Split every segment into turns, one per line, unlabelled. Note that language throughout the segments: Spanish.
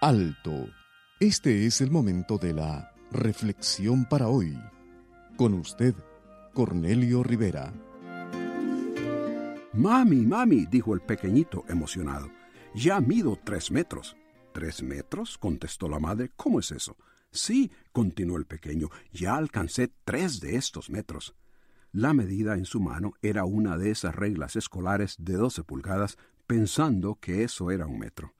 Alto. Este es el momento de la reflexión para hoy. Con usted, Cornelio Rivera.
Mami, mami, dijo el pequeñito emocionado. Ya mido tres metros. ¿Tres metros? contestó la madre. ¿Cómo es eso? Sí, continuó el pequeño, ya alcancé tres de estos metros. La medida en su mano era una de esas reglas escolares de doce pulgadas, pensando que eso era un metro.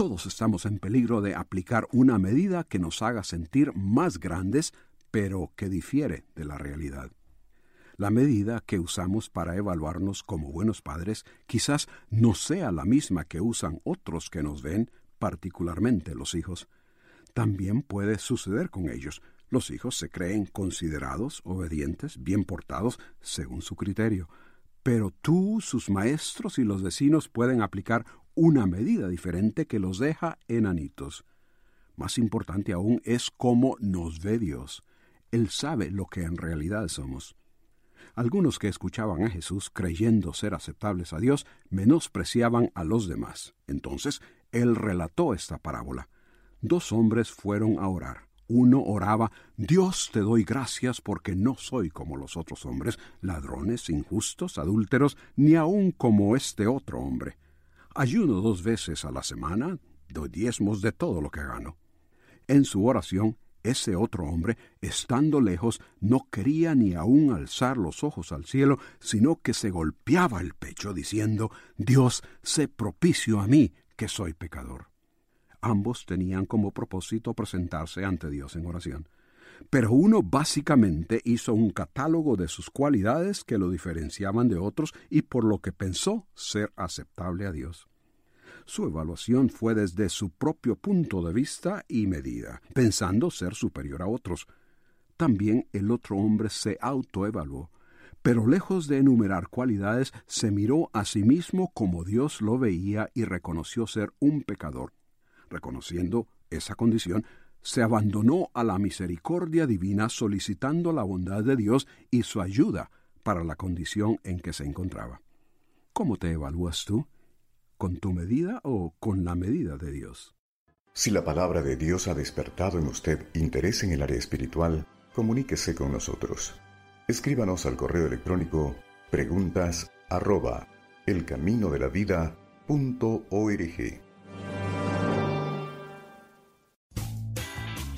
Todos estamos en peligro de aplicar una medida que nos haga sentir más grandes, pero que difiere de la realidad. La medida que usamos para evaluarnos como buenos padres quizás no sea la misma que usan otros que nos ven, particularmente los hijos. También puede suceder con ellos. Los hijos se creen considerados, obedientes, bien portados, según su criterio. Pero tú, sus maestros y los vecinos pueden aplicar una medida diferente que los deja enanitos. Más importante aún es cómo nos ve Dios. Él sabe lo que en realidad somos. Algunos que escuchaban a Jesús creyendo ser aceptables a Dios menospreciaban a los demás. Entonces, él relató esta parábola. Dos hombres fueron a orar. Uno oraba, Dios te doy gracias porque no soy como los otros hombres, ladrones, injustos, adúlteros, ni aun como este otro hombre. Ayuno dos veces a la semana, doy diezmos de todo lo que gano. En su oración, ese otro hombre, estando lejos, no quería ni aun alzar los ojos al cielo, sino que se golpeaba el pecho, diciendo, Dios, sé propicio a mí, que soy pecador. Ambos tenían como propósito presentarse ante Dios en oración. Pero uno básicamente hizo un catálogo de sus cualidades que lo diferenciaban de otros y por lo que pensó ser aceptable a Dios. Su evaluación fue desde su propio punto de vista y medida, pensando ser superior a otros. También el otro hombre se autoevaluó, pero lejos de enumerar cualidades, se miró a sí mismo como Dios lo veía y reconoció ser un pecador reconociendo esa condición, se abandonó a la misericordia divina solicitando la bondad de Dios y su ayuda para la condición en que se encontraba. ¿Cómo te evalúas tú? ¿Con tu medida o con la medida de Dios?
Si la palabra de Dios ha despertado en usted interés en el área espiritual, comuníquese con nosotros. Escríbanos al correo electrónico preguntas arroba elcaminodelavida.org.